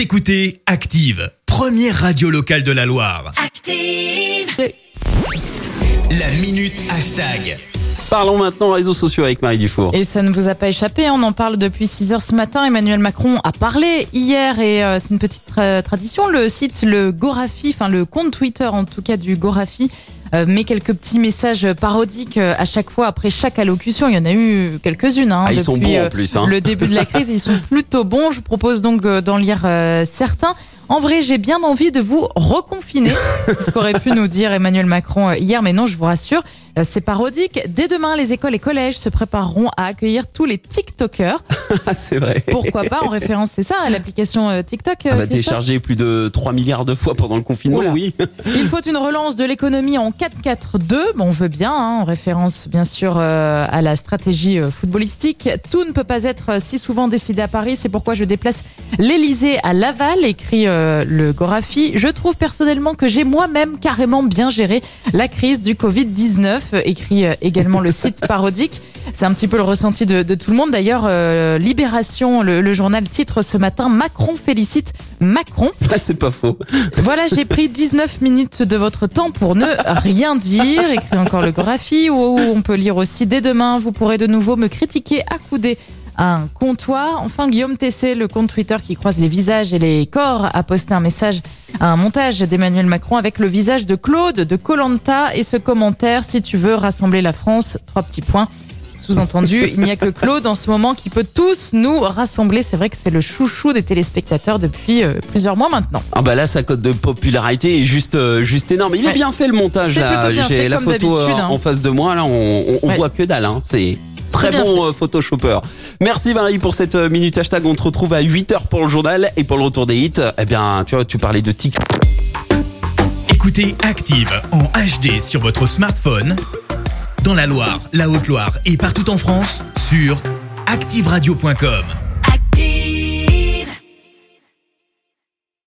Vous écoutez Active, première radio locale de la Loire. Active. La minute hashtag. Parlons maintenant réseaux sociaux avec Marie Dufour. Et ça ne vous a pas échappé, on en parle depuis 6 heures ce matin. Emmanuel Macron a parlé hier et euh, c'est une petite tra- tradition. Le site, le Gorafi, enfin le compte Twitter en tout cas du Gorafi, met quelques petits messages parodiques euh, à chaque fois après chaque allocution. Il y en a eu quelques-unes. Hein, Ah, ils depuis sont bons en euh, plus, hein. le début de la crise. Ils sont plutôt bons. Je vous propose donc euh, d'en lire euh, certains. En vrai, j'ai bien envie de vous reconfiner. C'est ce qu'aurait pu nous dire Emmanuel Macron euh, hier, mais non, je vous rassure, euh, c'est parodique. Dès demain, les écoles et collèges se prépareront à accueillir tous les TikTokers. Ah, c'est vrai. Pourquoi pas En référence, c'est ça, à l'application euh, TikTok. On va Christophe télécharger plus de 3 milliards de fois pendant le confinement, Oula. oui. Il faut une relance de l'économie en 4-4-2. Bon, on veut bien, hein, en référence bien sûr euh, à la stratégie footballistique. Tout ne peut pas être si souvent décidé à Paris. C'est pourquoi je déplace l'Elysée à Laval, écrit euh, le Gorafi. Je trouve personnellement que j'ai moi-même carrément bien géré la crise du Covid-19, euh, écrit euh, également le site parodique. C'est un petit peu le ressenti de, de tout le monde. D'ailleurs, euh, Libération, le, le journal titre ce matin Macron félicite Macron. Ah, c'est pas faux. Voilà, j'ai pris 19 minutes de votre temps pour ne rien dire, écrit encore le Gorafi, où on peut lire aussi dès demain, vous pourrez de nouveau me critiquer accoudé à un comptoir. Enfin, Guillaume Tessé, le compte Twitter qui croise les visages et les corps, a posté un message à un montage d'Emmanuel Macron avec le visage de Claude de Colanta et ce commentaire, si tu veux rassembler la France, trois petits points. Sous-entendu, il n'y a que Claude en ce moment qui peut tous nous rassembler. C'est vrai que c'est le chouchou des téléspectateurs depuis euh, plusieurs mois maintenant. Ah bah là, sa cote de popularité est juste, euh, juste énorme. Il est bien fait le montage là. J'ai la photo euh, hein. en face de moi là, on, on, on Ouais. voit que dalle. Hein. C'est très bon euh, photoshopper. Merci Marie pour cette euh, minute hashtag. On te retrouve à 8h pour le journal et pour le retour des hits. Eh bien, tu vois, tu parlais de TikTok. Écoutez Active en HD sur votre smartphone, dans la Loire, la Haute-Loire et partout en France, sur activeradio.com.